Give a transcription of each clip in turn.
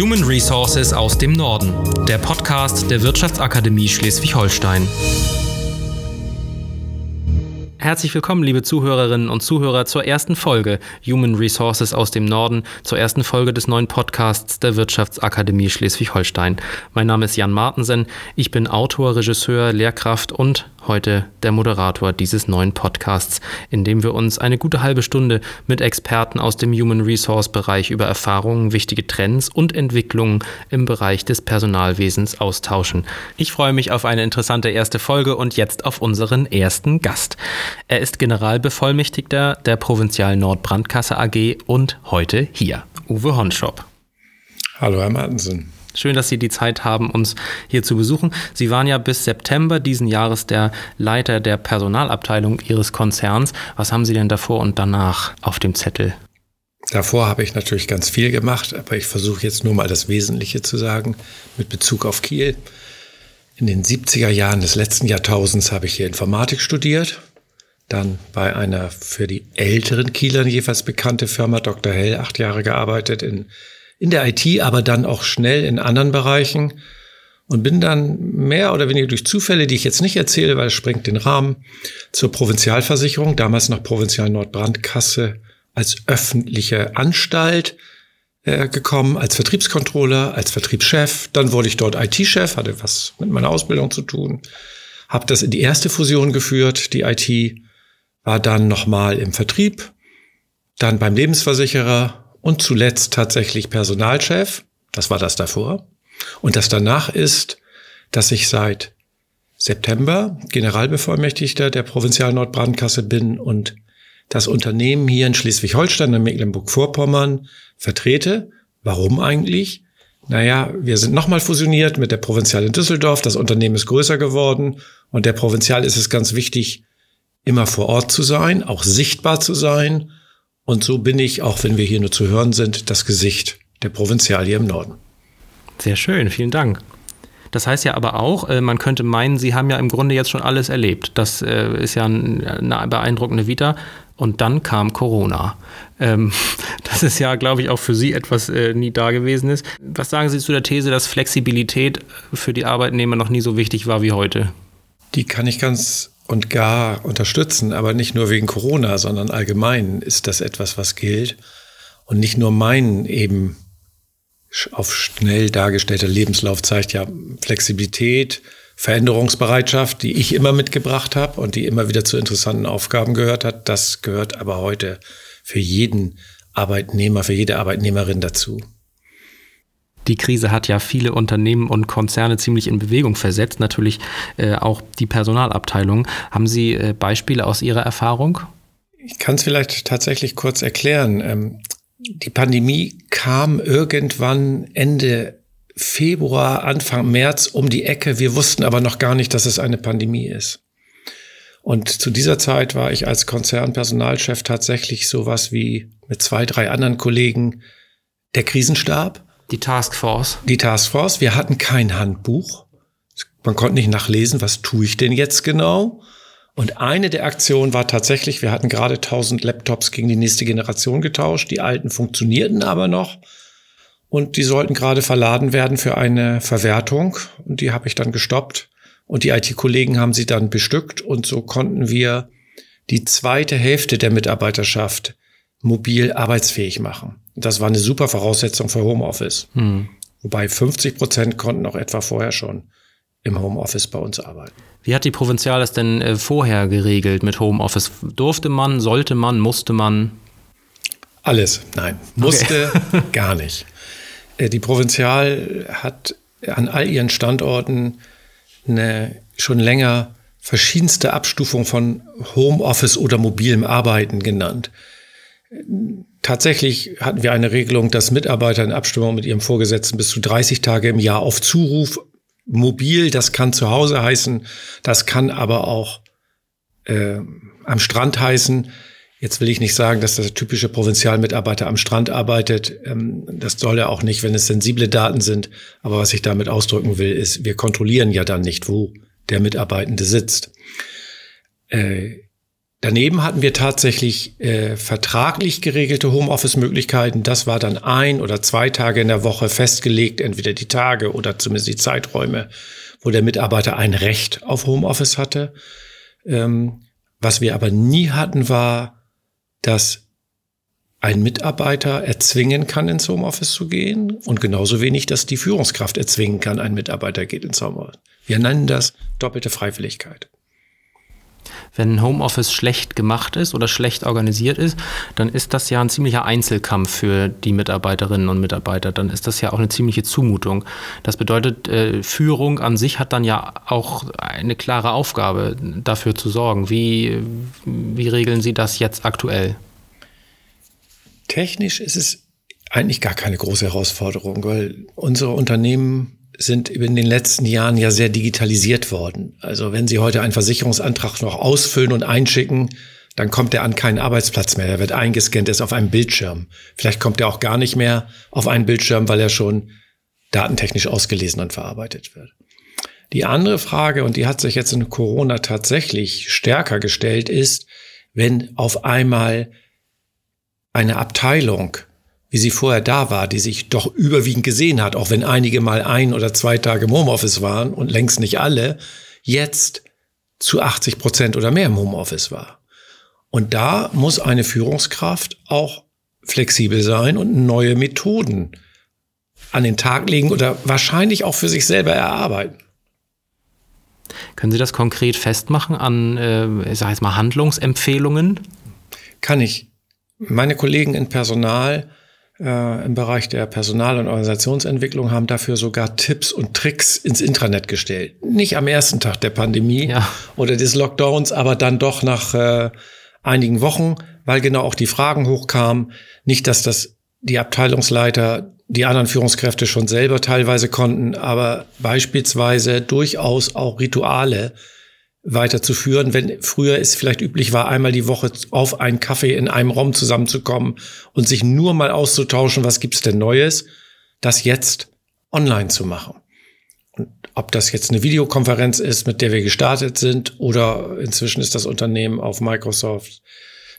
Human Resources aus dem Norden, der Podcast der Wirtschaftsakademie Schleswig-Holstein. Herzlich willkommen, liebe Zuhörerinnen und Zuhörer, zur ersten Folge Human Resources aus dem Norden, zur ersten Folge des neuen Podcasts der Wirtschaftsakademie Schleswig-Holstein. Mein Name ist Jan Martensen, ich bin Autor, Regisseur, Lehrkraft und heute der Moderator dieses neuen Podcasts, in dem wir uns eine gute halbe Stunde mit Experten aus dem Human Resource Bereich über Erfahrungen, wichtige Trends und Entwicklungen im Bereich des Personalwesens austauschen. Ich freue mich auf eine interessante erste Folge und jetzt auf unseren ersten Gast. Er ist Generalbevollmächtigter der Provinzial Nordbrandkasse AG und heute hier, Uwe Honschop. Hallo, Herr Martensen. Schön, dass Sie die Zeit haben, uns hier zu besuchen. Sie waren ja bis September diesen Jahres der Leiter der Personalabteilung Ihres Konzerns. Was haben Sie denn davor und danach auf dem Zettel? Davor habe ich natürlich ganz viel gemacht, aber ich versuche jetzt nur mal das Wesentliche zu sagen mit Bezug auf Kiel. In den 70er Jahren des letzten Jahrtausends habe ich hier Informatik studiert, dann bei einer für die älteren Kielern jeweils bekannte Firma Dr. Hell acht Jahre gearbeitet in in der IT, aber dann auch schnell in anderen Bereichen und bin dann mehr oder weniger durch Zufälle, die ich jetzt nicht erzähle, weil es sprengt den Rahmen, zur Provinzialversicherung, damals noch Provinzial Nordbrandkasse, als öffentliche Anstalt äh, gekommen, als Vertriebskontroller, als Vertriebschef. Dann wurde ich dort IT-Chef, hatte was mit meiner Ausbildung zu tun, habe das in die erste Fusion geführt, die IT, war dann nochmal im Vertrieb, dann beim Lebensversicherer und zuletzt tatsächlich Personalchef. Das war das davor. Und das danach ist, dass ich seit September Generalbevollmächtigter der Provinzial Nordbrandkasse bin und das Unternehmen hier in Schleswig-Holstein und Mecklenburg-Vorpommern vertrete. Warum eigentlich? Naja, wir sind nochmal fusioniert mit der Provinzial in Düsseldorf. Das Unternehmen ist größer geworden und der Provinzial ist es ganz wichtig, immer vor Ort zu sein, auch sichtbar zu sein und so bin ich, auch wenn wir hier nur zu hören sind, das Gesicht der Provinzial hier im Norden. Sehr schön, vielen Dank. Das heißt ja aber auch, äh, man könnte meinen, Sie haben ja im Grunde jetzt schon alles erlebt. Das äh, ist ja eine beeindruckende Vita. Und dann kam Corona. Ähm, das ist ja, glaube ich, auch für Sie etwas äh, nie ist. Was sagen Sie zu der These, dass Flexibilität für die Arbeitnehmer noch nie so wichtig war wie heute? Die kann ich ganz und gar unterstützen, aber nicht nur wegen Corona, sondern allgemein ist das etwas, was gilt. Und nicht nur mein eben auf schnell dargestellter Lebenslauf zeigt ja Flexibilität, Veränderungsbereitschaft, die ich immer mitgebracht habe und die immer wieder zu interessanten Aufgaben gehört hat. Das gehört aber heute für jeden Arbeitnehmer, für jede Arbeitnehmerin dazu. Die Krise hat ja viele Unternehmen und Konzerne ziemlich in Bewegung versetzt, natürlich äh, auch die Personalabteilung. Haben Sie äh, Beispiele aus Ihrer Erfahrung? Ich kann es vielleicht tatsächlich kurz erklären. Ähm, die Pandemie kam irgendwann Ende Februar, Anfang März um die Ecke. Wir wussten aber noch gar nicht, dass es eine Pandemie ist. Und zu dieser Zeit war ich als Konzernpersonalchef tatsächlich sowas wie mit zwei, drei anderen Kollegen der Krisenstab. Die Taskforce. Die Taskforce. Wir hatten kein Handbuch. Man konnte nicht nachlesen, was tue ich denn jetzt genau? Und eine der Aktionen war tatsächlich, wir hatten gerade 1000 Laptops gegen die nächste Generation getauscht. Die alten funktionierten aber noch. Und die sollten gerade verladen werden für eine Verwertung. Und die habe ich dann gestoppt. Und die IT-Kollegen haben sie dann bestückt. Und so konnten wir die zweite Hälfte der Mitarbeiterschaft mobil arbeitsfähig machen. Das war eine super Voraussetzung für Homeoffice. Hm. Wobei 50 Prozent konnten auch etwa vorher schon im Homeoffice bei uns arbeiten. Wie hat die Provinzial das denn äh, vorher geregelt mit Homeoffice? Durfte man, sollte man, musste man? Alles, nein, musste okay. gar nicht. Äh, die Provinzial hat an all ihren Standorten eine schon länger verschiedenste Abstufung von Homeoffice oder mobilem Arbeiten genannt. Tatsächlich hatten wir eine Regelung, dass Mitarbeiter in Abstimmung mit ihrem Vorgesetzten bis zu 30 Tage im Jahr auf Zuruf mobil, das kann zu Hause heißen, das kann aber auch äh, am Strand heißen. Jetzt will ich nicht sagen, dass der typische Provinzialmitarbeiter am Strand arbeitet. Ähm, das soll er auch nicht, wenn es sensible Daten sind. Aber was ich damit ausdrücken will, ist, wir kontrollieren ja dann nicht, wo der Mitarbeitende sitzt. Äh, Daneben hatten wir tatsächlich äh, vertraglich geregelte Homeoffice-Möglichkeiten. Das war dann ein oder zwei Tage in der Woche festgelegt, entweder die Tage oder zumindest die Zeiträume, wo der Mitarbeiter ein Recht auf Homeoffice hatte. Ähm, was wir aber nie hatten, war, dass ein Mitarbeiter erzwingen kann, ins Homeoffice zu gehen und genauso wenig, dass die Führungskraft erzwingen kann, ein Mitarbeiter geht ins Homeoffice. Wir nennen das doppelte Freiwilligkeit wenn Homeoffice schlecht gemacht ist oder schlecht organisiert ist, dann ist das ja ein ziemlicher Einzelkampf für die Mitarbeiterinnen und Mitarbeiter. Dann ist das ja auch eine ziemliche Zumutung. Das bedeutet, äh, Führung an sich hat dann ja auch eine klare Aufgabe, dafür zu sorgen. Wie, wie regeln Sie das jetzt aktuell? Technisch ist es eigentlich gar keine große Herausforderung, weil unsere Unternehmen sind in den letzten Jahren ja sehr digitalisiert worden. Also wenn Sie heute einen Versicherungsantrag noch ausfüllen und einschicken, dann kommt er an keinen Arbeitsplatz mehr. Er wird eingescannt, ist auf einem Bildschirm. Vielleicht kommt er auch gar nicht mehr auf einen Bildschirm, weil er schon datentechnisch ausgelesen und verarbeitet wird. Die andere Frage, und die hat sich jetzt in Corona tatsächlich stärker gestellt, ist, wenn auf einmal eine Abteilung wie sie vorher da war, die sich doch überwiegend gesehen hat, auch wenn einige mal ein oder zwei Tage im Homeoffice waren und längst nicht alle, jetzt zu 80 Prozent oder mehr im Homeoffice war. Und da muss eine Führungskraft auch flexibel sein und neue Methoden an den Tag legen oder wahrscheinlich auch für sich selber erarbeiten. Können Sie das konkret festmachen an, äh, ich sage jetzt mal, Handlungsempfehlungen? Kann ich. Meine Kollegen in Personal äh, im Bereich der Personal- und Organisationsentwicklung haben dafür sogar Tipps und Tricks ins Intranet gestellt. Nicht am ersten Tag der Pandemie ja. oder des Lockdowns, aber dann doch nach äh, einigen Wochen, weil genau auch die Fragen hochkamen. Nicht, dass das die Abteilungsleiter, die anderen Führungskräfte schon selber teilweise konnten, aber beispielsweise durchaus auch Rituale weiterzuführen, wenn früher es vielleicht üblich war, einmal die Woche auf einen Kaffee in einem Raum zusammenzukommen und sich nur mal auszutauschen, was gibt's denn Neues, das jetzt online zu machen. Und ob das jetzt eine Videokonferenz ist, mit der wir gestartet sind, oder inzwischen ist das Unternehmen auf Microsoft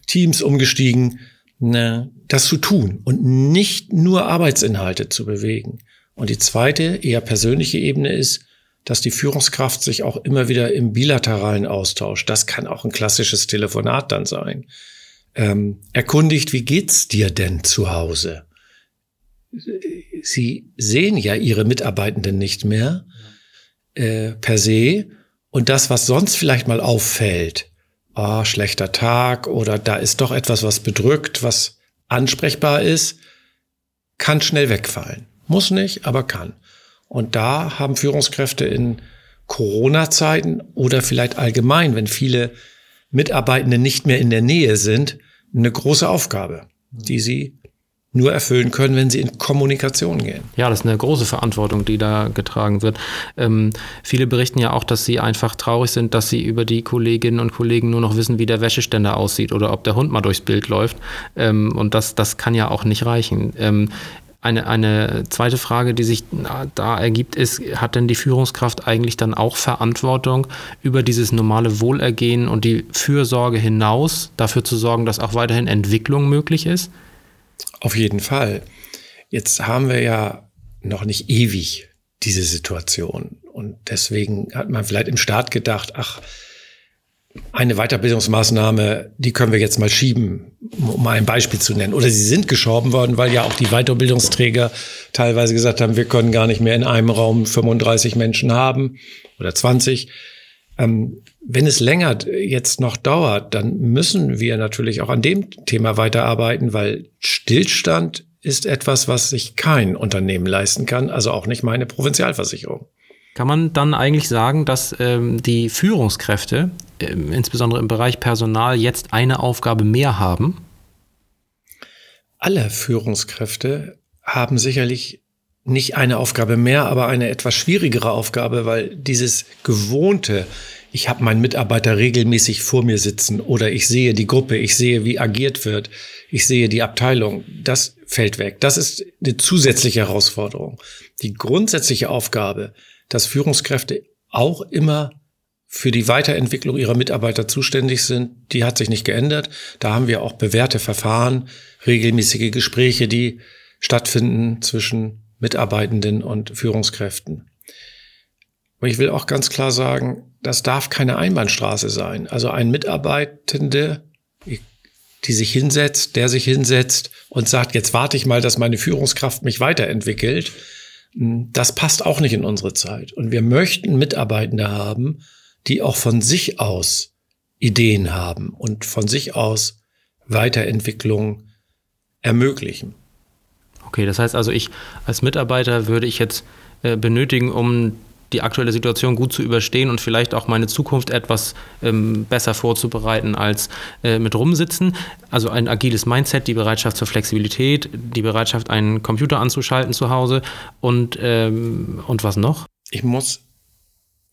Teams umgestiegen, ne, das zu tun und nicht nur Arbeitsinhalte zu bewegen. Und die zweite, eher persönliche Ebene ist, dass die Führungskraft sich auch immer wieder im bilateralen Austausch, das kann auch ein klassisches Telefonat dann sein, ähm, erkundigt, wie geht's dir denn zu Hause? Sie sehen ja ihre Mitarbeitenden nicht mehr äh, per se und das, was sonst vielleicht mal auffällt, oh, schlechter Tag oder da ist doch etwas, was bedrückt, was ansprechbar ist, kann schnell wegfallen. Muss nicht, aber kann. Und da haben Führungskräfte in Corona-Zeiten oder vielleicht allgemein, wenn viele Mitarbeitende nicht mehr in der Nähe sind, eine große Aufgabe, die sie nur erfüllen können, wenn sie in Kommunikation gehen. Ja, das ist eine große Verantwortung, die da getragen wird. Ähm, viele berichten ja auch, dass sie einfach traurig sind, dass sie über die Kolleginnen und Kollegen nur noch wissen, wie der Wäscheständer aussieht oder ob der Hund mal durchs Bild läuft. Ähm, und das, das kann ja auch nicht reichen. Ähm, eine, eine zweite Frage, die sich da ergibt, ist, hat denn die Führungskraft eigentlich dann auch Verantwortung über dieses normale Wohlergehen und die Fürsorge hinaus, dafür zu sorgen, dass auch weiterhin Entwicklung möglich ist? Auf jeden Fall. Jetzt haben wir ja noch nicht ewig diese Situation. Und deswegen hat man vielleicht im Staat gedacht, ach, eine Weiterbildungsmaßnahme, die können wir jetzt mal schieben, um mal ein Beispiel zu nennen. Oder sie sind geschoben worden, weil ja auch die Weiterbildungsträger teilweise gesagt haben, wir können gar nicht mehr in einem Raum 35 Menschen haben oder 20. Ähm, wenn es länger jetzt noch dauert, dann müssen wir natürlich auch an dem Thema weiterarbeiten, weil Stillstand ist etwas, was sich kein Unternehmen leisten kann, also auch nicht meine Provinzialversicherung. Kann man dann eigentlich sagen, dass ähm, die Führungskräfte, äh, insbesondere im Bereich Personal, jetzt eine Aufgabe mehr haben? Alle Führungskräfte haben sicherlich nicht eine Aufgabe mehr, aber eine etwas schwierigere Aufgabe, weil dieses gewohnte, ich habe meinen Mitarbeiter regelmäßig vor mir sitzen oder ich sehe die Gruppe, ich sehe, wie agiert wird, ich sehe die Abteilung, das fällt weg. Das ist eine zusätzliche Herausforderung. Die grundsätzliche Aufgabe, dass Führungskräfte auch immer für die Weiterentwicklung ihrer Mitarbeiter zuständig sind, die hat sich nicht geändert. Da haben wir auch bewährte Verfahren, regelmäßige Gespräche, die stattfinden zwischen Mitarbeitenden und Führungskräften. Und ich will auch ganz klar sagen, das darf keine Einbahnstraße sein. Also ein Mitarbeitende, die sich hinsetzt, der sich hinsetzt und sagt, jetzt warte ich mal, dass meine Führungskraft mich weiterentwickelt, das passt auch nicht in unsere Zeit. Und wir möchten Mitarbeitende haben, die auch von sich aus Ideen haben und von sich aus Weiterentwicklung ermöglichen. Okay, das heißt also, ich als Mitarbeiter würde ich jetzt äh, benötigen, um die aktuelle Situation gut zu überstehen und vielleicht auch meine Zukunft etwas ähm, besser vorzubereiten als äh, mit rumsitzen. Also ein agiles Mindset, die Bereitschaft zur Flexibilität, die Bereitschaft, einen Computer anzuschalten zu Hause und, ähm, und was noch? Ich muss,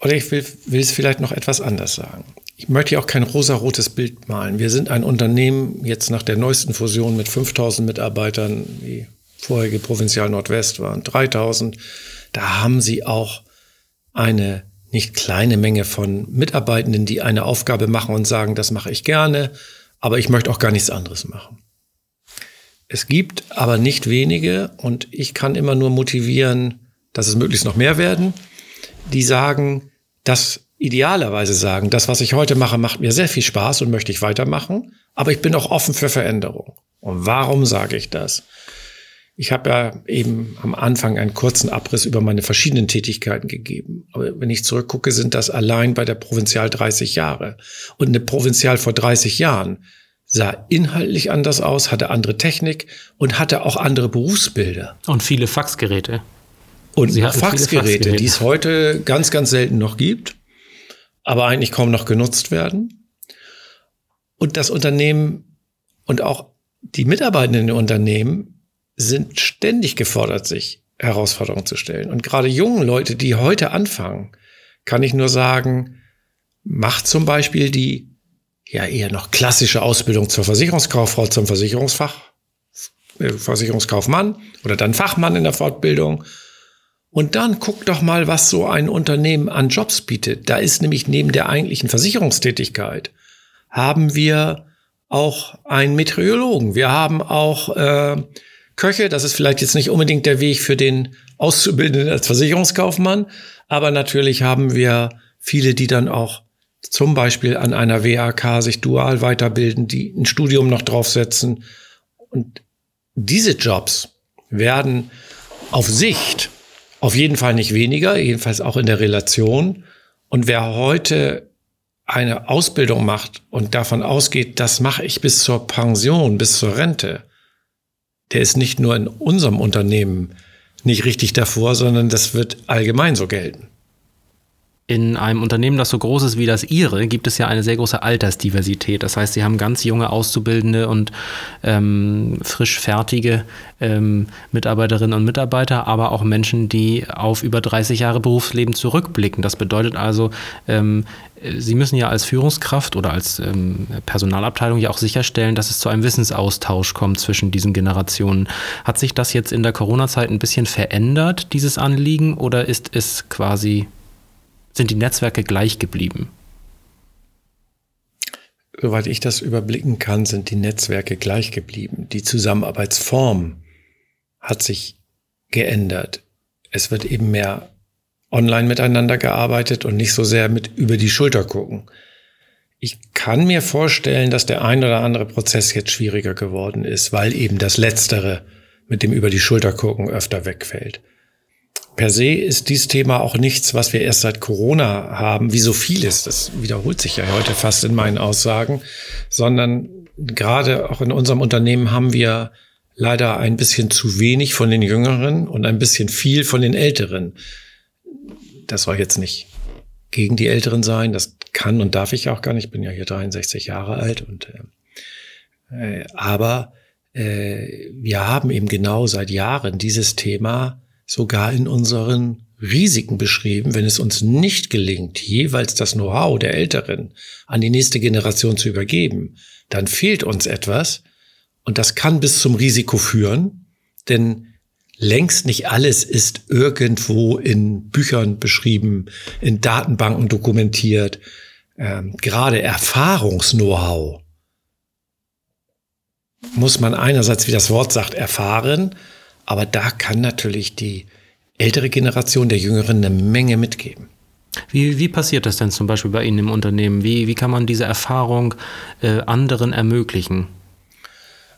oder ich will, will es vielleicht noch etwas anders sagen. Ich möchte ja auch kein rosarotes Bild malen. Wir sind ein Unternehmen jetzt nach der neuesten Fusion mit 5000 Mitarbeitern, die vorherige Provinzial Nordwest waren 3000. Da haben sie auch eine nicht kleine Menge von Mitarbeitenden, die eine Aufgabe machen und sagen, das mache ich gerne, aber ich möchte auch gar nichts anderes machen. Es gibt aber nicht wenige und ich kann immer nur motivieren, dass es möglichst noch mehr werden, die sagen, das idealerweise sagen, das, was ich heute mache, macht mir sehr viel Spaß und möchte ich weitermachen, aber ich bin auch offen für Veränderung. Und warum sage ich das? Ich habe ja eben am Anfang einen kurzen Abriss über meine verschiedenen Tätigkeiten gegeben. Aber wenn ich zurückgucke, sind das allein bei der Provinzial 30 Jahre. Und eine Provinzial vor 30 Jahren sah inhaltlich anders aus, hatte andere Technik und hatte auch andere Berufsbilder. Und viele Faxgeräte. Und Faxgeräte, Faxgeräte, die es heute ganz, ganz selten noch gibt, aber eigentlich kaum noch genutzt werden. Und das Unternehmen und auch die Mitarbeitenden im Unternehmen sind ständig gefordert, sich Herausforderungen zu stellen. Und gerade jungen Leute, die heute anfangen, kann ich nur sagen, macht zum Beispiel die ja eher noch klassische Ausbildung zur Versicherungskauffrau, zum Versicherungsfach, äh, Versicherungskaufmann oder dann Fachmann in der Fortbildung. Und dann guckt doch mal, was so ein Unternehmen an Jobs bietet. Da ist nämlich neben der eigentlichen Versicherungstätigkeit haben wir auch einen Meteorologen. Wir haben auch äh, Köche. Das ist vielleicht jetzt nicht unbedingt der Weg für den Auszubildenden als Versicherungskaufmann, aber natürlich haben wir viele, die dann auch zum Beispiel an einer WAK sich dual weiterbilden, die ein Studium noch draufsetzen. Und diese Jobs werden auf Sicht auf jeden Fall nicht weniger, jedenfalls auch in der Relation. Und wer heute eine Ausbildung macht und davon ausgeht, das mache ich bis zur Pension, bis zur Rente, der ist nicht nur in unserem Unternehmen nicht richtig davor, sondern das wird allgemein so gelten. In einem Unternehmen, das so groß ist wie das Ihre, gibt es ja eine sehr große Altersdiversität. Das heißt, Sie haben ganz junge Auszubildende und ähm, frisch fertige ähm, Mitarbeiterinnen und Mitarbeiter, aber auch Menschen, die auf über 30 Jahre Berufsleben zurückblicken. Das bedeutet also, ähm, Sie müssen ja als Führungskraft oder als ähm, Personalabteilung ja auch sicherstellen, dass es zu einem Wissensaustausch kommt zwischen diesen Generationen. Hat sich das jetzt in der Corona-Zeit ein bisschen verändert, dieses Anliegen, oder ist es quasi sind die Netzwerke gleich geblieben? Soweit ich das überblicken kann, sind die Netzwerke gleich geblieben. Die Zusammenarbeitsform hat sich geändert. Es wird eben mehr online miteinander gearbeitet und nicht so sehr mit über die Schulter gucken. Ich kann mir vorstellen, dass der ein oder andere Prozess jetzt schwieriger geworden ist, weil eben das Letztere mit dem über die Schulter gucken öfter wegfällt. Per se ist dieses Thema auch nichts, was wir erst seit Corona haben, wie so vieles. Das wiederholt sich ja heute fast in meinen Aussagen, sondern gerade auch in unserem Unternehmen haben wir leider ein bisschen zu wenig von den Jüngeren und ein bisschen viel von den Älteren. Das soll jetzt nicht gegen die Älteren sein. Das kann und darf ich auch gar nicht. Ich bin ja hier 63 Jahre alt und äh, äh, aber äh, wir haben eben genau seit Jahren dieses Thema sogar in unseren Risiken beschrieben, wenn es uns nicht gelingt, jeweils das Know-how der Älteren an die nächste Generation zu übergeben, dann fehlt uns etwas und das kann bis zum Risiko führen, denn längst nicht alles ist irgendwo in Büchern beschrieben, in Datenbanken dokumentiert. Ähm, gerade Erfahrungs-Know-how muss man einerseits, wie das Wort sagt, erfahren, aber da kann natürlich die ältere Generation der Jüngeren eine Menge mitgeben. Wie, wie passiert das denn zum Beispiel bei Ihnen im Unternehmen? Wie, wie kann man diese Erfahrung äh, anderen ermöglichen?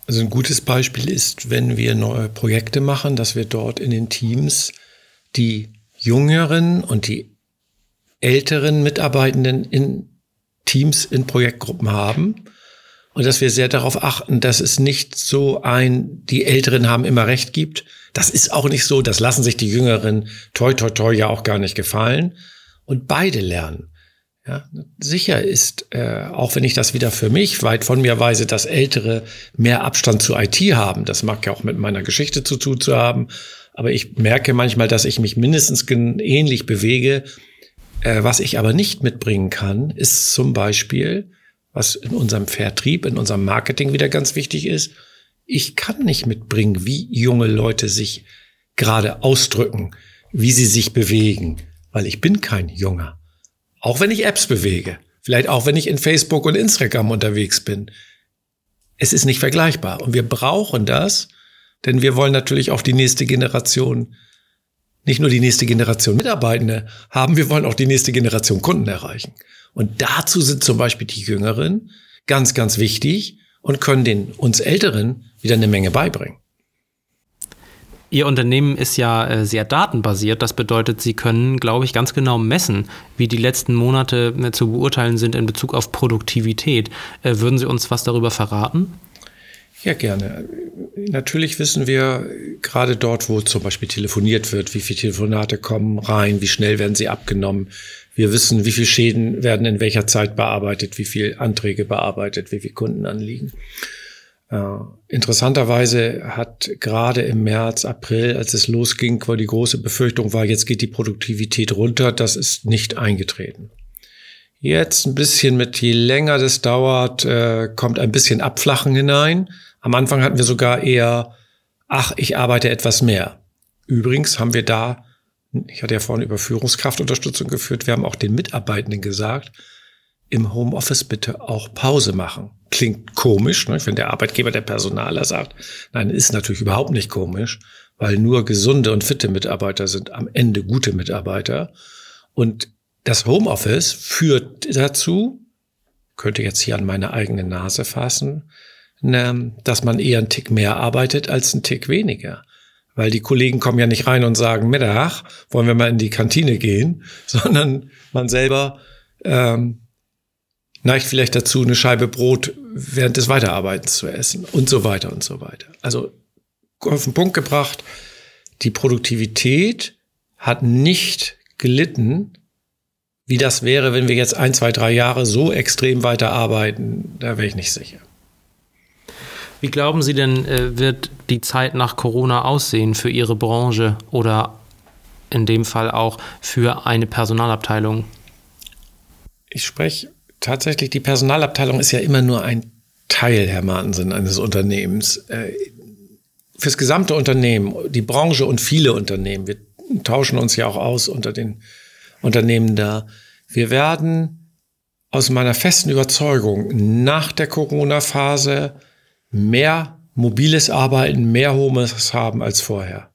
Also ein gutes Beispiel ist, wenn wir neue Projekte machen, dass wir dort in den Teams die jüngeren und die älteren Mitarbeitenden in Teams, in Projektgruppen haben. Und dass wir sehr darauf achten, dass es nicht so ein, die Älteren haben immer Recht gibt. Das ist auch nicht so. Das lassen sich die Jüngeren toi toi toi ja auch gar nicht gefallen. Und beide lernen. Ja, sicher ist, äh, auch wenn ich das wieder für mich weit von mir weise, dass Ältere mehr Abstand zu IT haben. Das mag ja auch mit meiner Geschichte zu tun zu haben. Aber ich merke manchmal, dass ich mich mindestens ähnlich bewege. Äh, was ich aber nicht mitbringen kann, ist zum Beispiel, was in unserem Vertrieb, in unserem Marketing wieder ganz wichtig ist. Ich kann nicht mitbringen, wie junge Leute sich gerade ausdrücken, wie sie sich bewegen, weil ich bin kein Junger. Auch wenn ich Apps bewege. Vielleicht auch wenn ich in Facebook und Instagram unterwegs bin. Es ist nicht vergleichbar. Und wir brauchen das, denn wir wollen natürlich auch die nächste Generation, nicht nur die nächste Generation Mitarbeitende haben, wir wollen auch die nächste Generation Kunden erreichen. Und dazu sind zum Beispiel die Jüngeren ganz, ganz wichtig und können den uns Älteren wieder eine Menge beibringen. Ihr Unternehmen ist ja äh, sehr datenbasiert. Das bedeutet, Sie können, glaube ich, ganz genau messen, wie die letzten Monate äh, zu beurteilen sind in Bezug auf Produktivität. Äh, würden Sie uns was darüber verraten? Ja, gerne. Natürlich wissen wir gerade dort, wo zum Beispiel telefoniert wird, wie viele Telefonate kommen rein, wie schnell werden sie abgenommen. Wir wissen, wie viele Schäden werden in welcher Zeit bearbeitet, wie viele Anträge bearbeitet, wie viele Kunden anliegen. Äh, interessanterweise hat gerade im März, April, als es losging, wo die große Befürchtung war, jetzt geht die Produktivität runter, das ist nicht eingetreten. Jetzt ein bisschen mit, je länger das dauert, äh, kommt ein bisschen Abflachen hinein. Am Anfang hatten wir sogar eher, ach, ich arbeite etwas mehr. Übrigens haben wir da, ich hatte ja vorhin über Führungskraftunterstützung geführt, wir haben auch den Mitarbeitenden gesagt, im Homeoffice bitte auch Pause machen. Klingt komisch, ne? wenn der Arbeitgeber, der Personaler sagt. Nein, ist natürlich überhaupt nicht komisch, weil nur gesunde und fitte Mitarbeiter sind am Ende gute Mitarbeiter. Und das Homeoffice führt dazu, könnte jetzt hier an meine eigene Nase fassen, ne, dass man eher einen Tick mehr arbeitet als einen Tick weniger. Weil die Kollegen kommen ja nicht rein und sagen, Mittag, wollen wir mal in die Kantine gehen, sondern man selber ähm, neigt vielleicht dazu, eine Scheibe Brot während des Weiterarbeitens zu essen und so weiter und so weiter. Also auf den Punkt gebracht, die Produktivität hat nicht gelitten, wie das wäre, wenn wir jetzt ein, zwei, drei Jahre so extrem weiterarbeiten, da wäre ich nicht sicher. Wie glauben Sie denn, äh, wird die Zeit nach Corona aussehen für Ihre Branche oder in dem Fall auch für eine Personalabteilung? Ich spreche tatsächlich, die Personalabteilung ist ja immer nur ein Teil, Herr Martensen, eines Unternehmens. Äh, fürs gesamte Unternehmen, die Branche und viele Unternehmen, wir tauschen uns ja auch aus unter den Unternehmen da. Wir werden aus meiner festen Überzeugung nach der Corona-Phase mehr mobiles Arbeiten, mehr Homeoffice haben als vorher.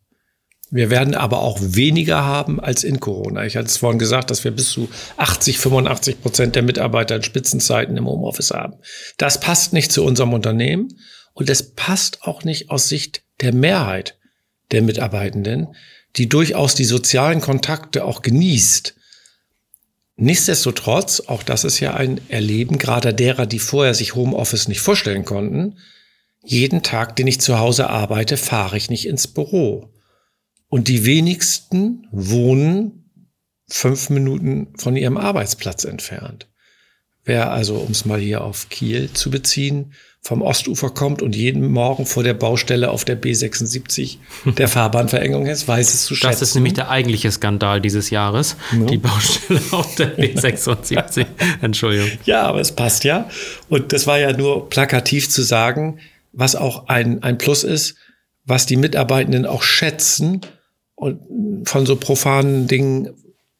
Wir werden aber auch weniger haben als in Corona. Ich hatte es vorhin gesagt, dass wir bis zu 80, 85 Prozent der Mitarbeiter in Spitzenzeiten im Homeoffice haben. Das passt nicht zu unserem Unternehmen und es passt auch nicht aus Sicht der Mehrheit der Mitarbeitenden, die durchaus die sozialen Kontakte auch genießt. Nichtsdestotrotz, auch das ist ja ein Erleben gerade derer, die vorher sich Homeoffice nicht vorstellen konnten. Jeden Tag, den ich zu Hause arbeite, fahre ich nicht ins Büro. Und die wenigsten wohnen fünf Minuten von ihrem Arbeitsplatz entfernt. Wer also, um es mal hier auf Kiel zu beziehen, vom Ostufer kommt und jeden Morgen vor der Baustelle auf der B76 der Fahrbahnverengung ist, weiß es zu schätzen. Das ist nämlich der eigentliche Skandal dieses Jahres, ja. die Baustelle auf der B76. Entschuldigung. Ja, aber es passt ja. Und das war ja nur plakativ zu sagen, was auch ein, ein Plus ist, was die Mitarbeitenden auch schätzen und von so profanen Dingen,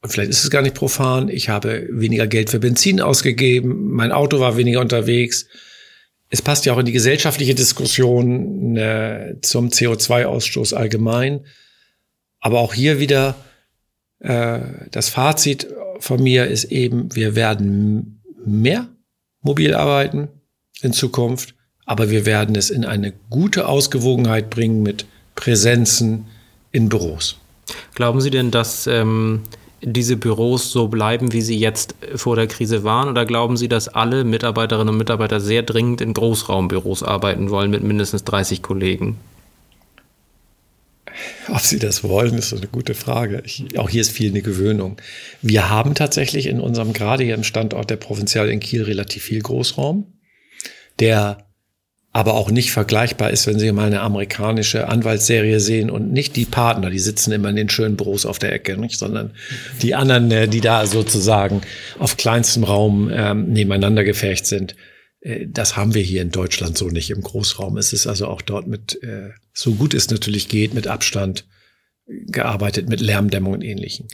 und vielleicht ist es gar nicht profan, ich habe weniger Geld für Benzin ausgegeben, mein Auto war weniger unterwegs. Es passt ja auch in die gesellschaftliche Diskussion äh, zum CO2-Ausstoß allgemein. Aber auch hier wieder äh, das Fazit von mir ist eben, wir werden mehr mobil arbeiten in Zukunft, aber wir werden es in eine gute Ausgewogenheit bringen mit Präsenzen in Büros. Glauben Sie denn, dass ähm, diese Büros so bleiben, wie sie jetzt vor der Krise waren? Oder glauben Sie, dass alle Mitarbeiterinnen und Mitarbeiter sehr dringend in Großraumbüros arbeiten wollen mit mindestens 30 Kollegen? Ob Sie das wollen, ist eine gute Frage. Ich, auch hier ist viel eine Gewöhnung. Wir haben tatsächlich in unserem, gerade hier im Standort der Provinzial in Kiel, relativ viel Großraum, der aber auch nicht vergleichbar ist, wenn Sie mal eine amerikanische Anwaltsserie sehen und nicht die Partner, die sitzen immer in den schönen Büros auf der Ecke, nicht, sondern die anderen, äh, die da sozusagen auf kleinstem Raum ähm, nebeneinander gefecht sind. Äh, das haben wir hier in Deutschland so nicht im Großraum. Es ist also auch dort mit, äh, so gut es natürlich geht, mit Abstand gearbeitet, mit Lärmdämmung und ähnlichen.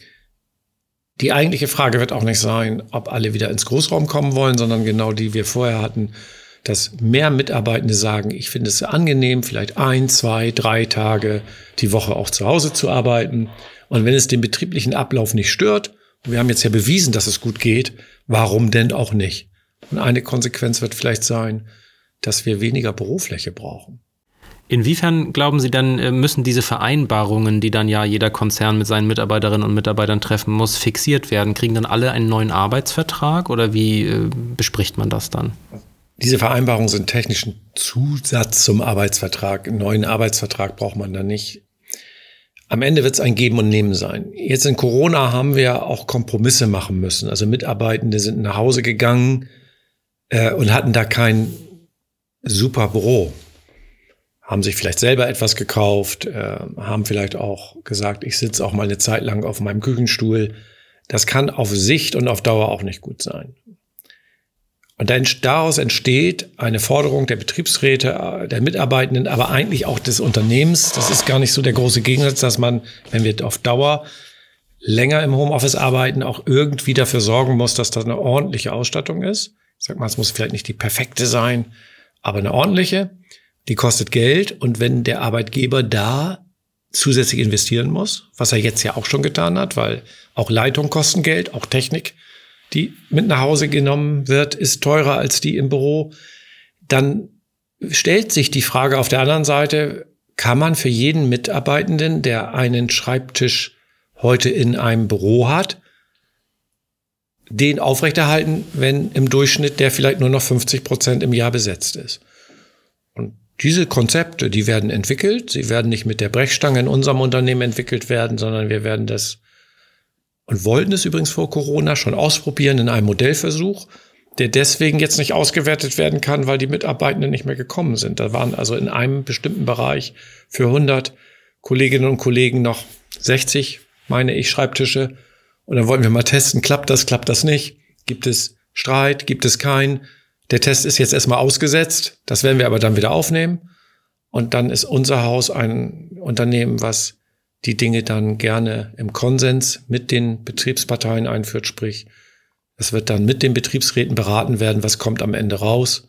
Die eigentliche Frage wird auch nicht sein, ob alle wieder ins Großraum kommen wollen, sondern genau die wir vorher hatten, dass mehr Mitarbeitende sagen, ich finde es angenehm, vielleicht ein, zwei, drei Tage die Woche auch zu Hause zu arbeiten. Und wenn es den betrieblichen Ablauf nicht stört, wir haben jetzt ja bewiesen, dass es gut geht, warum denn auch nicht? Und eine Konsequenz wird vielleicht sein, dass wir weniger Bürofläche brauchen. Inwiefern glauben Sie dann, äh, müssen diese Vereinbarungen, die dann ja jeder Konzern mit seinen Mitarbeiterinnen und Mitarbeitern treffen muss, fixiert werden? Kriegen dann alle einen neuen Arbeitsvertrag oder wie äh, bespricht man das dann? Diese Vereinbarungen sind technischen Zusatz zum Arbeitsvertrag. Einen neuen Arbeitsvertrag braucht man da nicht. Am Ende wird es ein Geben und Nehmen sein. Jetzt in Corona haben wir auch Kompromisse machen müssen. Also Mitarbeitende sind nach Hause gegangen, äh, und hatten da kein super Büro. Haben sich vielleicht selber etwas gekauft, äh, haben vielleicht auch gesagt, ich sitze auch mal eine Zeit lang auf meinem Küchenstuhl. Das kann auf Sicht und auf Dauer auch nicht gut sein. Und daraus entsteht eine Forderung der Betriebsräte, äh, der Mitarbeitenden, aber eigentlich auch des Unternehmens. Das ist gar nicht so der große Gegensatz, dass man, wenn wir auf Dauer länger im Homeoffice arbeiten, auch irgendwie dafür sorgen muss, dass da eine ordentliche Ausstattung ist. Ich sag mal, es muss vielleicht nicht die perfekte sein, aber eine ordentliche. Die kostet Geld und wenn der Arbeitgeber da zusätzlich investieren muss, was er jetzt ja auch schon getan hat, weil auch Leitung kosten Geld, auch Technik, die mit nach Hause genommen wird, ist teurer als die im Büro, dann stellt sich die Frage auf der anderen Seite, kann man für jeden Mitarbeitenden, der einen Schreibtisch heute in einem Büro hat, den aufrechterhalten, wenn im Durchschnitt der vielleicht nur noch 50 Prozent im Jahr besetzt ist. Und diese Konzepte, die werden entwickelt. Sie werden nicht mit der Brechstange in unserem Unternehmen entwickelt werden, sondern wir werden das und wollten es übrigens vor Corona schon ausprobieren in einem Modellversuch, der deswegen jetzt nicht ausgewertet werden kann, weil die Mitarbeitenden nicht mehr gekommen sind. Da waren also in einem bestimmten Bereich für 100 Kolleginnen und Kollegen noch 60, meine ich, Schreibtische und dann wollten wir mal testen, klappt das, klappt das nicht? Gibt es Streit, gibt es keinen? Der Test ist jetzt erstmal ausgesetzt, das werden wir aber dann wieder aufnehmen. Und dann ist unser Haus ein Unternehmen, was die Dinge dann gerne im Konsens mit den Betriebsparteien einführt, sprich, es wird dann mit den Betriebsräten beraten werden, was kommt am Ende raus.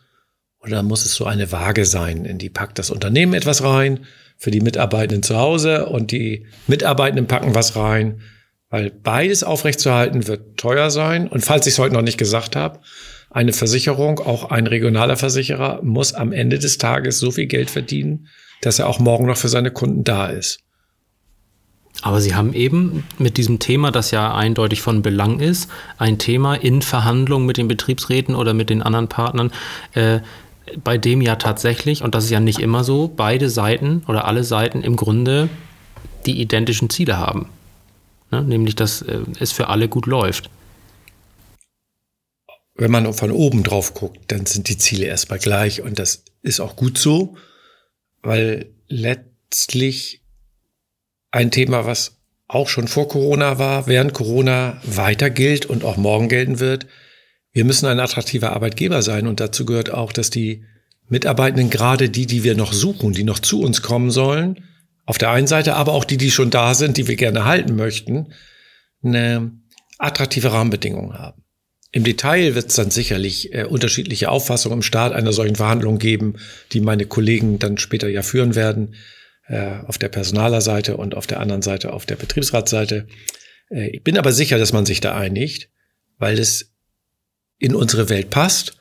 Dann muss es so eine Waage sein, in die packt das Unternehmen etwas rein, für die Mitarbeitenden zu Hause und die Mitarbeitenden packen was rein weil beides aufrechtzuerhalten wird teuer sein. Und falls ich es heute noch nicht gesagt habe, eine Versicherung, auch ein regionaler Versicherer, muss am Ende des Tages so viel Geld verdienen, dass er auch morgen noch für seine Kunden da ist. Aber Sie haben eben mit diesem Thema, das ja eindeutig von Belang ist, ein Thema in Verhandlungen mit den Betriebsräten oder mit den anderen Partnern, äh, bei dem ja tatsächlich, und das ist ja nicht immer so, beide Seiten oder alle Seiten im Grunde die identischen Ziele haben ne? nämlich dass äh, es für alle gut läuft. Wenn man von oben drauf guckt, dann sind die Ziele erstmal gleich und das ist auch gut so, weil letztlich ein Thema, was auch schon vor Corona war, während Corona weiter gilt und auch morgen gelten wird. Wir müssen ein attraktiver Arbeitgeber sein und dazu gehört auch, dass die Mitarbeitenden, gerade die, die wir noch suchen, die noch zu uns kommen sollen, auf der einen Seite, aber auch die, die schon da sind, die wir gerne halten möchten, eine attraktive Rahmenbedingung haben. Im Detail wird es dann sicherlich äh, unterschiedliche Auffassungen im Start einer solchen Verhandlung geben, die meine Kollegen dann später ja führen werden, äh, auf der Personalerseite und auf der anderen Seite auf der Betriebsratsseite. Äh, ich bin aber sicher, dass man sich da einigt, weil es in unsere Welt passt.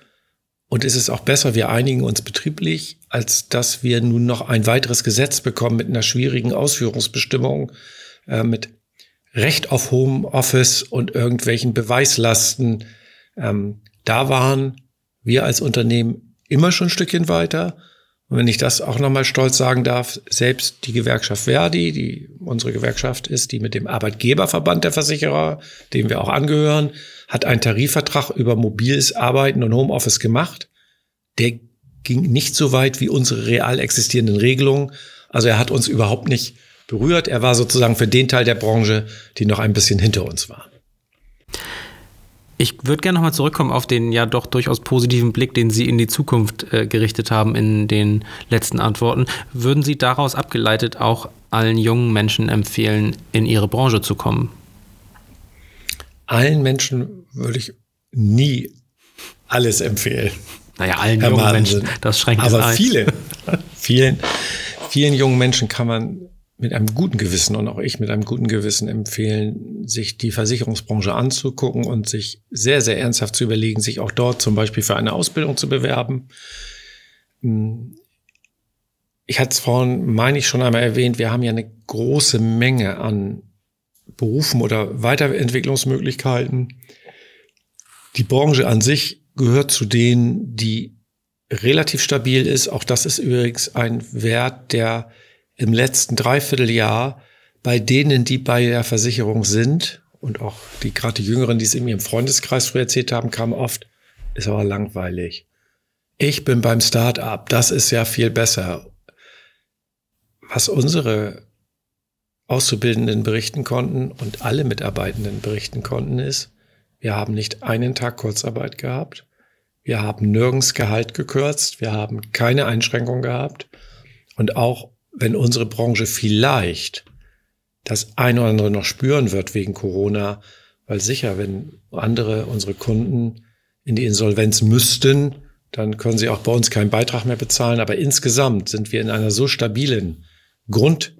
Und es ist auch besser, wir einigen uns betrieblich, als dass wir nun noch ein weiteres Gesetz bekommen mit einer schwierigen Ausführungsbestimmung, äh, mit Recht auf Homeoffice und irgendwelchen Beweislasten. Ähm, da waren wir als Unternehmen immer schon ein Stückchen weiter. Und wenn ich das auch nochmal stolz sagen darf, selbst die Gewerkschaft Verdi, die unsere Gewerkschaft ist, die mit dem Arbeitgeberverband der Versicherer, dem wir auch angehören, hat einen Tarifvertrag über mobiles Arbeiten und Homeoffice gemacht. Der ging nicht so weit wie unsere real existierenden Regelungen. Also er hat uns überhaupt nicht berührt. Er war sozusagen für den Teil der Branche, die noch ein bisschen hinter uns war. Ich würde gerne nochmal zurückkommen auf den ja doch durchaus positiven Blick, den Sie in die Zukunft äh, gerichtet haben in den letzten Antworten. Würden Sie daraus abgeleitet auch allen jungen Menschen empfehlen, in Ihre Branche zu kommen? Allen Menschen würde ich nie alles empfehlen. Naja, allen Herr jungen Wahnsinn. Menschen, das schränkt Aber es ein. viele, vielen, vielen jungen Menschen kann man mit einem guten Gewissen und auch ich mit einem guten Gewissen empfehlen, sich die Versicherungsbranche anzugucken und sich sehr, sehr ernsthaft zu überlegen, sich auch dort zum Beispiel für eine Ausbildung zu bewerben. Hm. Ich hatte es vorhin, meine ich, schon einmal erwähnt, wir haben ja eine große Menge an Berufen oder Weiterentwicklungsmöglichkeiten. Die Branche an sich gehört zu denen, die relativ stabil ist. Auch das ist übrigens ein Wert, der im letzten Dreivierteljahr bei denen, die bei der Versicherung sind und auch die gerade die Jüngeren, die es in ihrem Freundeskreis früher erzählt haben, kamen oft, ist aber langweilig. Ich bin beim Start-up, das ist ja viel besser. Was unsere Auszubildenden berichten konnten und alle Mitarbeitenden berichten konnten, ist, wir haben nicht einen Tag Kurzarbeit gehabt. Wir haben nirgends Gehalt gekürzt. Wir haben keine Einschränkung gehabt. Und auch wenn unsere Branche vielleicht das eine oder andere noch spüren wird wegen Corona, weil sicher, wenn andere, unsere Kunden in die Insolvenz müssten, dann können sie auch bei uns keinen Beitrag mehr bezahlen. Aber insgesamt sind wir in einer so stabilen Grundmenge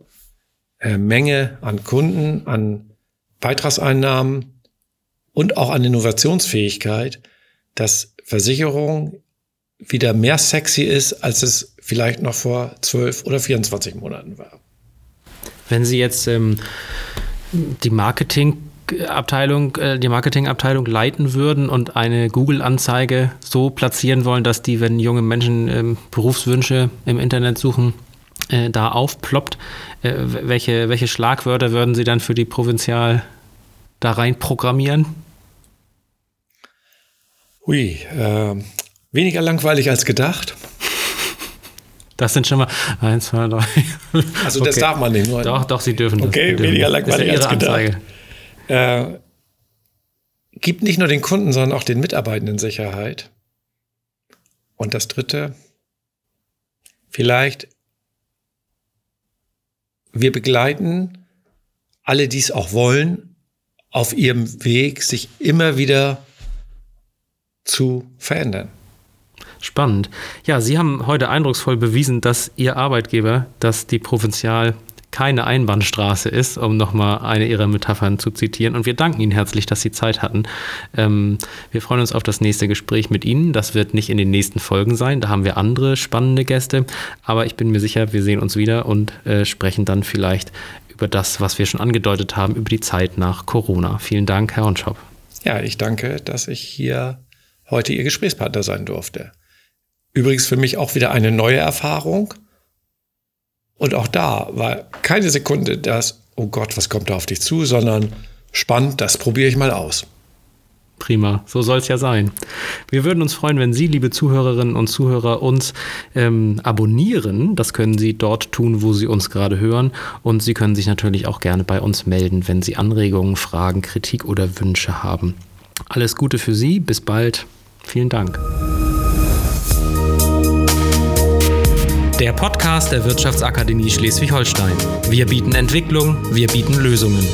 an Kunden, an Beitragseinnahmen und auch an Innovationsfähigkeit, dass Versicherung wieder mehr sexy ist, als es vielleicht noch vor 12 oder 24 Monaten war. Wenn Sie jetzt ähm, die Marketing Abteilung, äh, die Marketingabteilung leiten würden und eine Google-Anzeige so platzieren wollen, dass die, wenn junge Menschen ähm, Berufswünsche im Internet suchen, äh, da aufploppt. Äh, welche, welche Schlagwörter würden Sie dann für die Provinzial da rein programmieren? Hui, äh, weniger langweilig als gedacht. Das sind schon mal eins, zwei, drei. Also okay. das darf man nicht. Nur doch, doch, Sie dürfen das. Okay, dürfen. weniger langweilig ja als gedacht. Äh, gibt nicht nur den Kunden, sondern auch den Mitarbeitenden Sicherheit. Und das Dritte, vielleicht, wir begleiten alle, die es auch wollen, auf ihrem Weg, sich immer wieder zu verändern. Spannend. Ja, Sie haben heute eindrucksvoll bewiesen, dass Ihr Arbeitgeber, dass die Provinzial keine Einbahnstraße ist, um nochmal eine Ihrer Metaphern zu zitieren. Und wir danken Ihnen herzlich, dass Sie Zeit hatten. Ähm, wir freuen uns auf das nächste Gespräch mit Ihnen. Das wird nicht in den nächsten Folgen sein. Da haben wir andere spannende Gäste. Aber ich bin mir sicher, wir sehen uns wieder und äh, sprechen dann vielleicht über das, was wir schon angedeutet haben, über die Zeit nach Corona. Vielen Dank, Herr Honschop. Ja, ich danke, dass ich hier heute Ihr Gesprächspartner sein durfte. Übrigens für mich auch wieder eine neue Erfahrung. Und auch da war keine Sekunde das, oh Gott, was kommt da auf dich zu, sondern spannend, das probiere ich mal aus. Prima, so soll es ja sein. Wir würden uns freuen, wenn Sie, liebe Zuhörerinnen und Zuhörer, uns ähm, abonnieren. Das können Sie dort tun, wo Sie uns gerade hören. Und Sie können sich natürlich auch gerne bei uns melden, wenn Sie Anregungen, Fragen, Kritik oder Wünsche haben. Alles Gute für Sie, bis bald. Vielen Dank. Der Podcast der Wirtschaftsakademie Schleswig-Holstein. Wir bieten Entwicklung, wir bieten Lösungen.